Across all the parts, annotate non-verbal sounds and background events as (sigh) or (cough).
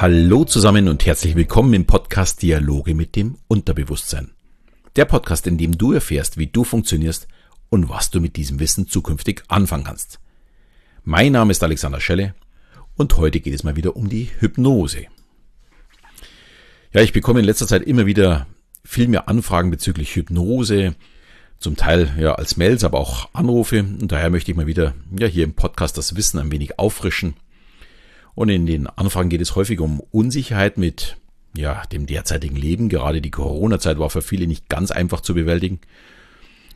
Hallo zusammen und herzlich willkommen im Podcast Dialoge mit dem Unterbewusstsein. Der Podcast, in dem du erfährst, wie du funktionierst und was du mit diesem Wissen zukünftig anfangen kannst. Mein Name ist Alexander Schelle und heute geht es mal wieder um die Hypnose. Ja, ich bekomme in letzter Zeit immer wieder viel mehr Anfragen bezüglich Hypnose, zum Teil ja als Mails, aber auch Anrufe. Und daher möchte ich mal wieder ja hier im Podcast das Wissen ein wenig auffrischen. Und in den Anfragen geht es häufig um Unsicherheit mit ja, dem derzeitigen Leben. Gerade die Corona-Zeit war für viele nicht ganz einfach zu bewältigen.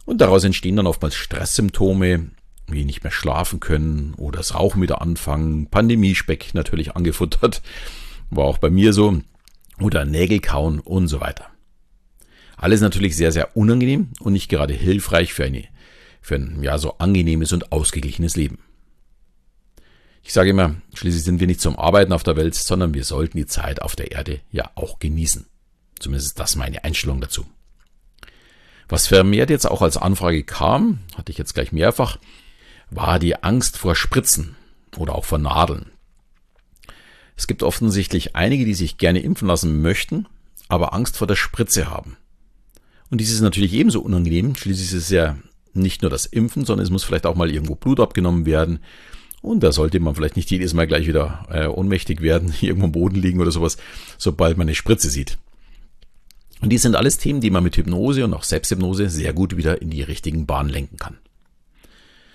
Und daraus entstehen dann oftmals Stresssymptome, wie nicht mehr schlafen können oder das Rauchen wieder anfangen, Pandemiespeck natürlich angefuttert, war auch bei mir so, oder Nägel kauen und so weiter. Alles natürlich sehr, sehr unangenehm und nicht gerade hilfreich für, eine, für ein ja, so angenehmes und ausgeglichenes Leben. Ich sage immer, schließlich sind wir nicht zum Arbeiten auf der Welt, sondern wir sollten die Zeit auf der Erde ja auch genießen. Zumindest ist das meine Einstellung dazu. Was vermehrt jetzt auch als Anfrage kam, hatte ich jetzt gleich mehrfach, war die Angst vor Spritzen oder auch vor Nadeln. Es gibt offensichtlich einige, die sich gerne impfen lassen möchten, aber Angst vor der Spritze haben. Und dies ist natürlich ebenso unangenehm. Schließlich ist es ja nicht nur das Impfen, sondern es muss vielleicht auch mal irgendwo Blut abgenommen werden. Und da sollte man vielleicht nicht jedes Mal gleich wieder äh, ohnmächtig werden, (laughs) irgendwo am Boden liegen oder sowas, sobald man eine Spritze sieht. Und dies sind alles Themen, die man mit Hypnose und auch Selbsthypnose sehr gut wieder in die richtigen Bahnen lenken kann.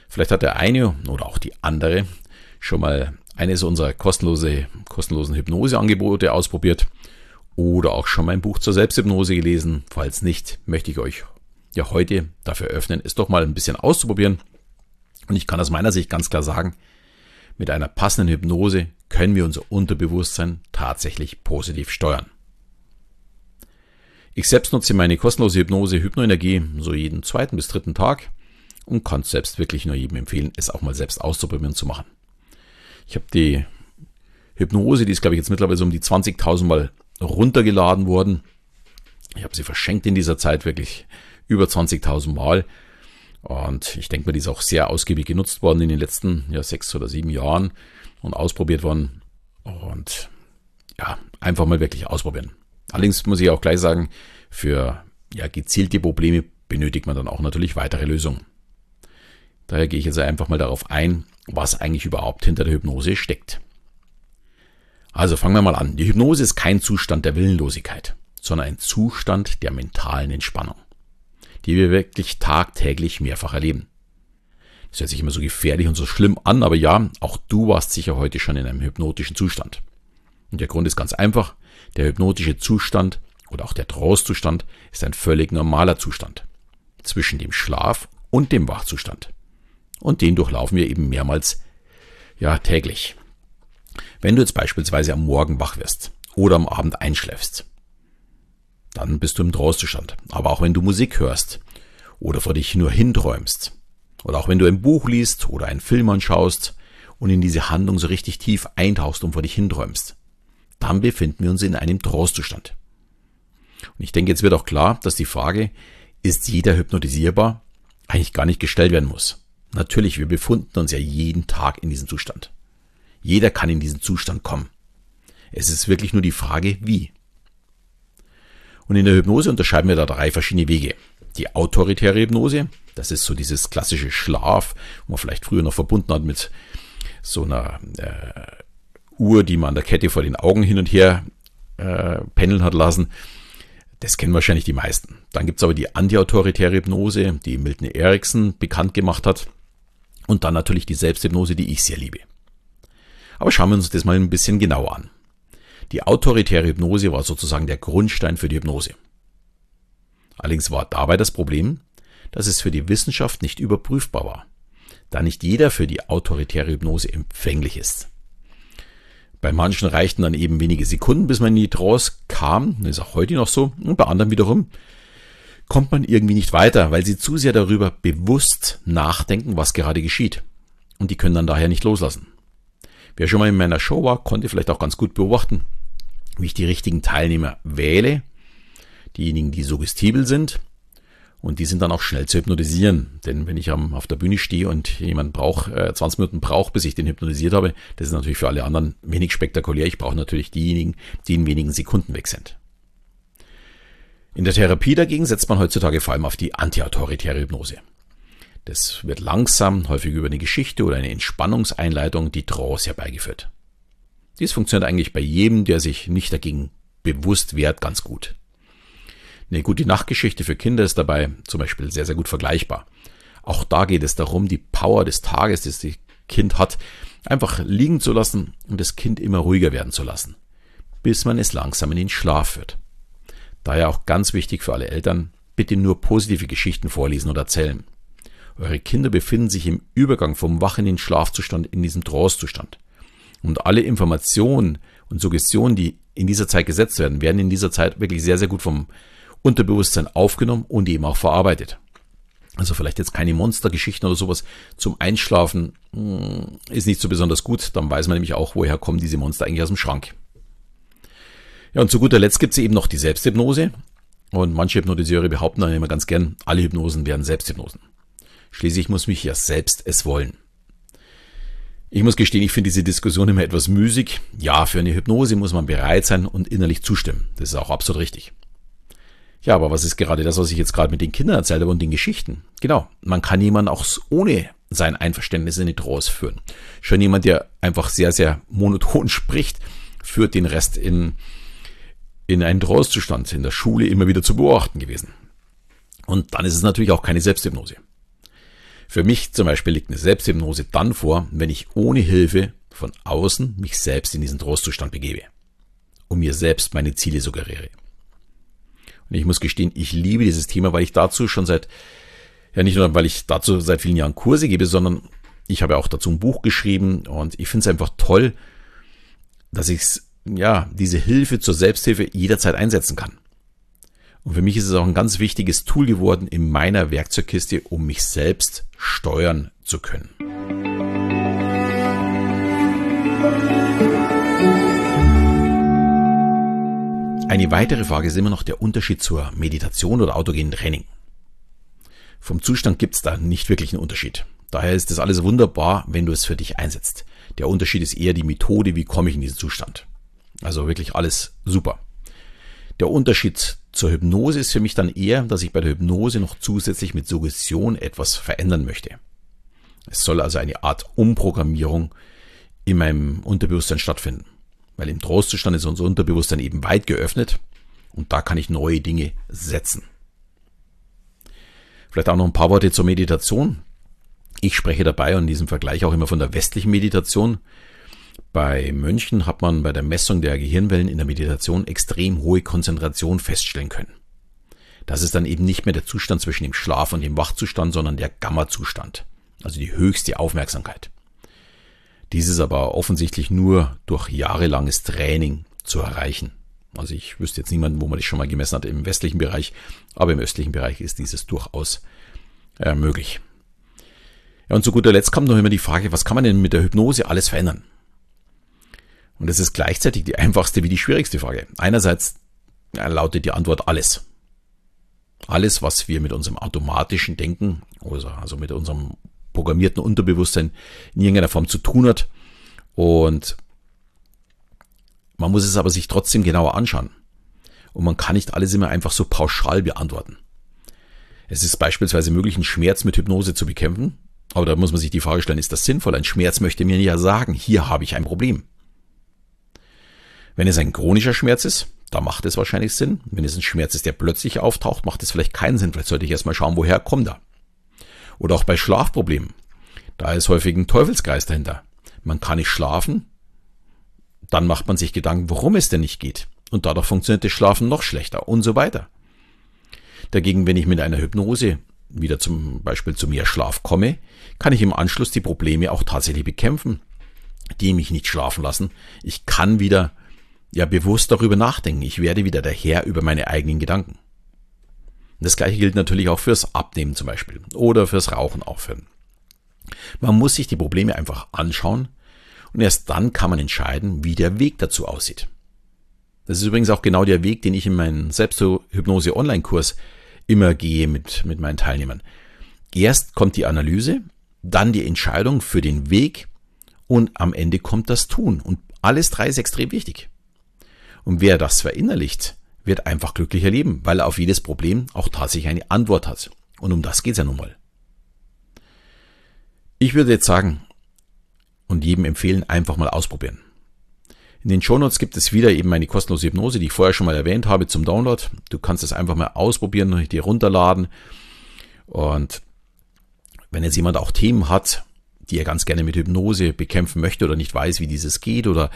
Vielleicht hat der eine oder auch die andere schon mal eines unserer kostenlose, kostenlosen Hypnoseangebote ausprobiert oder auch schon mein Buch zur Selbsthypnose gelesen. Falls nicht, möchte ich euch ja heute dafür öffnen, es doch mal ein bisschen auszuprobieren. Und ich kann aus meiner Sicht ganz klar sagen, mit einer passenden Hypnose können wir unser Unterbewusstsein tatsächlich positiv steuern. Ich selbst nutze meine kostenlose Hypnose Hypnoenergie so jeden zweiten bis dritten Tag und kann selbst wirklich nur jedem empfehlen, es auch mal selbst auszuprobieren zu machen. Ich habe die Hypnose, die ist glaube ich jetzt mittlerweile so um die 20.000 Mal runtergeladen worden. Ich habe sie verschenkt in dieser Zeit wirklich über 20.000 Mal. Und ich denke mal, die ist auch sehr ausgiebig genutzt worden in den letzten ja, sechs oder sieben Jahren und ausprobiert worden. Und ja, einfach mal wirklich ausprobieren. Allerdings muss ich auch gleich sagen, für ja, gezielte Probleme benötigt man dann auch natürlich weitere Lösungen. Daher gehe ich jetzt einfach mal darauf ein, was eigentlich überhaupt hinter der Hypnose steckt. Also fangen wir mal an. Die Hypnose ist kein Zustand der Willenlosigkeit, sondern ein Zustand der mentalen Entspannung, die wir wirklich tagtäglich mehrfach erleben. Das hört sich immer so gefährlich und so schlimm an, aber ja, auch du warst sicher heute schon in einem hypnotischen Zustand. Und der Grund ist ganz einfach. Der hypnotische Zustand oder auch der Trance-Zustand ist ein völlig normaler Zustand zwischen dem Schlaf und dem Wachzustand. Und den durchlaufen wir eben mehrmals ja täglich. Wenn du jetzt beispielsweise am Morgen wach wirst oder am Abend einschläfst, dann bist du im Trauzustand. Aber auch wenn du Musik hörst oder vor dich nur hinträumst oder auch wenn du ein Buch liest oder einen Film anschaust und in diese Handlung so richtig tief eintauchst und vor dich hinträumst, dann befinden wir uns in einem Trauzustand. Und ich denke, jetzt wird auch klar, dass die Frage, ist jeder hypnotisierbar, eigentlich gar nicht gestellt werden muss. Natürlich, wir befinden uns ja jeden Tag in diesem Zustand. Jeder kann in diesen Zustand kommen. Es ist wirklich nur die Frage, wie. Und in der Hypnose unterscheiden wir da drei verschiedene Wege. Die autoritäre Hypnose, das ist so dieses klassische Schlaf, wo man vielleicht früher noch verbunden hat mit so einer äh, Uhr, die man an der Kette vor den Augen hin und her äh, pendeln hat lassen. Das kennen wahrscheinlich die meisten. Dann gibt's aber die antiautoritäre Hypnose, die Milton Erickson bekannt gemacht hat. Und dann natürlich die Selbsthypnose, die ich sehr liebe. Aber schauen wir uns das mal ein bisschen genauer an. Die autoritäre Hypnose war sozusagen der Grundstein für die Hypnose. Allerdings war dabei das Problem, dass es für die Wissenschaft nicht überprüfbar war, da nicht jeder für die autoritäre Hypnose empfänglich ist. Bei manchen reichten dann eben wenige Sekunden, bis man in die Trance kam, das ist auch heute noch so, und bei anderen wiederum kommt man irgendwie nicht weiter, weil sie zu sehr darüber bewusst nachdenken, was gerade geschieht. Und die können dann daher nicht loslassen. Wer schon mal in meiner Show war, konnte vielleicht auch ganz gut beobachten, wie ich die richtigen Teilnehmer wähle, diejenigen, die suggestibel sind Und die sind dann auch schnell zu hypnotisieren. Denn wenn ich auf der Bühne stehe und jemand braucht, äh, 20 Minuten braucht, bis ich den hypnotisiert habe, das ist natürlich für alle anderen wenig spektakulär. Ich brauche natürlich diejenigen, die in wenigen Sekunden weg sind. In der Therapie dagegen setzt man heutzutage vor allem auf die antiautoritäre Hypnose. Das wird langsam, häufig über eine Geschichte oder eine Entspannungseinleitung, die Trance herbeigeführt. Dies funktioniert eigentlich bei jedem, der sich nicht dagegen bewusst wehrt, ganz gut. Eine gute Nachtgeschichte für Kinder ist dabei zum Beispiel sehr, sehr gut vergleichbar. Auch da geht es darum, die Power des Tages, das das Kind hat, einfach liegen zu lassen und das Kind immer ruhiger werden zu lassen, bis man es langsam in den Schlaf führt. Daher auch ganz wichtig für alle Eltern, bitte nur positive Geschichten vorlesen oder erzählen. Eure Kinder befinden sich im Übergang vom Wach in den Schlafzustand in diesem Trance-Zustand. Und alle Informationen und Suggestionen, die in dieser Zeit gesetzt werden, werden in dieser Zeit wirklich sehr, sehr gut vom Unterbewusstsein aufgenommen und eben auch verarbeitet. Also vielleicht jetzt keine Monstergeschichten oder sowas zum Einschlafen hm, ist nicht so besonders gut. Dann weiß man nämlich auch, woher kommen diese Monster eigentlich aus dem Schrank. Ja, und zu guter Letzt gibt es eben noch die Selbsthypnose. Und manche Hypnotiseure behaupten dann immer ganz gern, alle Hypnosen wären Selbsthypnosen. Schließlich muss mich ja selbst es wollen. Ich muss gestehen, ich finde diese Diskussion immer etwas müßig. Ja, für eine Hypnose muss man bereit sein und innerlich zustimmen. Das ist auch absolut richtig. Ja, aber was ist gerade das, was ich jetzt gerade mit den Kindern erzählt habe und den Geschichten? Genau, man kann jemanden auch ohne sein Einverständnis in die Trance führen. Schon jemand, der einfach sehr, sehr monoton (laughs) spricht, führt den Rest in, in einen Trance-Zustand, in der Schule immer wieder zu beobachten gewesen. Und dann ist es natürlich auch keine Selbsthypnose. Für mich zum Beispiel liegt eine Selbsthypnose dann vor, wenn ich ohne Hilfe von außen mich selbst in diesen Trostzustand begebe und mir selbst meine Ziele suggeriere. Und ich muss gestehen, ich liebe dieses Thema, weil ich dazu schon seit, ja nicht nur, weil ich dazu seit vielen Jahren Kurse gebe, sondern ich habe auch dazu ein Buch geschrieben und ich finde es einfach toll, dass ich ja, diese Hilfe zur Selbsthilfe jederzeit einsetzen kann. Und für mich ist es auch ein ganz wichtiges Tool geworden in meiner Werkzeugkiste, um mich selbst steuern zu können. Eine weitere Frage ist immer noch der Unterschied zur Meditation oder autogenen Training. Vom Zustand gibt es da nicht wirklich einen Unterschied. Daher ist das alles wunderbar, wenn du es für dich einsetzt. Der Unterschied ist eher die Methode, wie komme ich in diesen Zustand. Also wirklich alles super. Der Unterschied zur Hypnose ist für mich dann eher, dass ich bei der Hypnose noch zusätzlich mit Suggestion etwas verändern möchte. Es soll also eine Art Umprogrammierung in meinem Unterbewusstsein stattfinden. Weil im Trostzustand ist unser Unterbewusstsein eben weit geöffnet und da kann ich neue Dinge setzen. Vielleicht auch noch ein paar Worte zur Meditation. Ich spreche dabei und in diesem Vergleich auch immer von der westlichen Meditation, bei Mönchen hat man bei der Messung der Gehirnwellen in der Meditation extrem hohe Konzentration feststellen können. Das ist dann eben nicht mehr der Zustand zwischen dem Schlaf und dem Wachzustand, sondern der Gamma-Zustand, also die höchste Aufmerksamkeit. Dies ist aber offensichtlich nur durch jahrelanges Training zu erreichen. Also ich wüsste jetzt niemanden, wo man das schon mal gemessen hat im westlichen Bereich, aber im östlichen Bereich ist dieses durchaus äh, möglich. Ja, und zu guter Letzt kommt noch immer die Frage, was kann man denn mit der Hypnose alles verändern? Und es ist gleichzeitig die einfachste wie die schwierigste Frage. Einerseits lautet die Antwort alles. Alles, was wir mit unserem automatischen Denken, also mit unserem programmierten Unterbewusstsein in irgendeiner Form zu tun hat. Und man muss es aber sich trotzdem genauer anschauen. Und man kann nicht alles immer einfach so pauschal beantworten. Es ist beispielsweise möglich, einen Schmerz mit Hypnose zu bekämpfen. Aber da muss man sich die Frage stellen, ist das sinnvoll? Ein Schmerz möchte mir ja sagen, hier habe ich ein Problem. Wenn es ein chronischer Schmerz ist, da macht es wahrscheinlich Sinn. Wenn es ein Schmerz ist, der plötzlich auftaucht, macht es vielleicht keinen Sinn. Vielleicht sollte ich erstmal schauen, woher kommt er. Oder auch bei Schlafproblemen. Da ist häufig ein Teufelskreis dahinter. Man kann nicht schlafen, dann macht man sich Gedanken, warum es denn nicht geht. Und dadurch funktioniert das Schlafen noch schlechter und so weiter. Dagegen, wenn ich mit einer Hypnose wieder zum Beispiel zu mehr Schlaf komme, kann ich im Anschluss die Probleme auch tatsächlich bekämpfen, die mich nicht schlafen lassen. Ich kann wieder ja bewusst darüber nachdenken. Ich werde wieder der Herr über meine eigenen Gedanken. Das gleiche gilt natürlich auch fürs Abnehmen zum Beispiel oder fürs Rauchen aufhören. Man muss sich die Probleme einfach anschauen und erst dann kann man entscheiden, wie der Weg dazu aussieht. Das ist übrigens auch genau der Weg, den ich in meinem Selbsthypnose Online-Kurs immer gehe mit, mit meinen Teilnehmern. Erst kommt die Analyse, dann die Entscheidung für den Weg und am Ende kommt das Tun. Und alles drei ist extrem wichtig. Und wer das verinnerlicht, wird einfach glücklicher leben, weil er auf jedes Problem auch tatsächlich eine Antwort hat. Und um das geht es ja nun mal. Ich würde jetzt sagen und jedem empfehlen, einfach mal ausprobieren. In den Shownotes gibt es wieder eben meine kostenlose Hypnose, die ich vorher schon mal erwähnt habe zum Download. Du kannst es einfach mal ausprobieren und dir runterladen. Und wenn jetzt jemand auch Themen hat, die er ganz gerne mit Hypnose bekämpfen möchte oder nicht weiß, wie dieses geht oder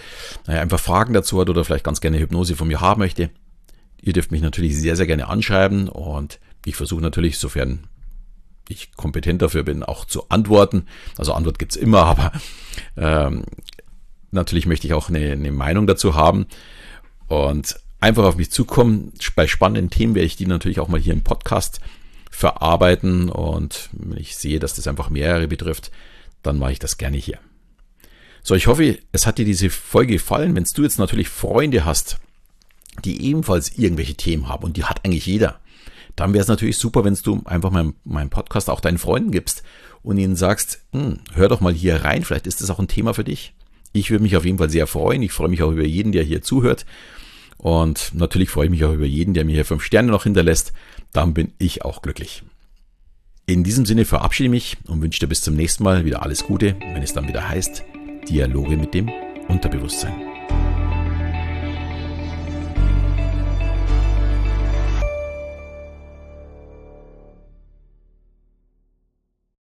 naja, einfach Fragen dazu hat oder vielleicht ganz gerne Hypnose von mir haben möchte, ihr dürft mich natürlich sehr, sehr gerne anschreiben und ich versuche natürlich, sofern ich kompetent dafür bin, auch zu antworten. Also Antwort gibt's immer, (laughs) aber ähm, natürlich möchte ich auch eine, eine Meinung dazu haben und einfach auf mich zukommen. Bei spannenden Themen werde ich die natürlich auch mal hier im Podcast verarbeiten und wenn ich sehe, dass das einfach mehrere betrifft, dann mache ich das gerne hier. So, ich hoffe, es hat dir diese Folge gefallen. Wenn du jetzt natürlich Freunde hast, die ebenfalls irgendwelche Themen haben und die hat eigentlich jeder, dann wäre es natürlich super, wenn du einfach meinen mein Podcast auch deinen Freunden gibst und ihnen sagst, hm, hör doch mal hier rein, vielleicht ist das auch ein Thema für dich. Ich würde mich auf jeden Fall sehr freuen. Ich freue mich auch über jeden, der hier zuhört. Und natürlich freue ich mich auch über jeden, der mir hier fünf Sterne noch hinterlässt. Dann bin ich auch glücklich. In diesem Sinne verabschiede ich mich und wünsche dir bis zum nächsten Mal wieder alles Gute, wenn es dann wieder heißt Dialoge mit dem Unterbewusstsein.